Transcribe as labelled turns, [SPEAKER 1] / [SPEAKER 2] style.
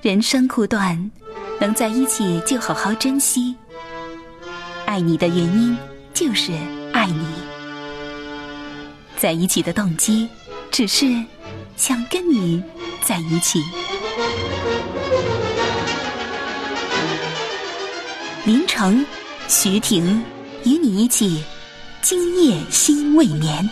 [SPEAKER 1] 人生苦短，能在一起就好好珍惜。爱你的原因就是爱你，在一起的动机只是想跟你在一起。林城、徐婷与你一起，今夜心未眠。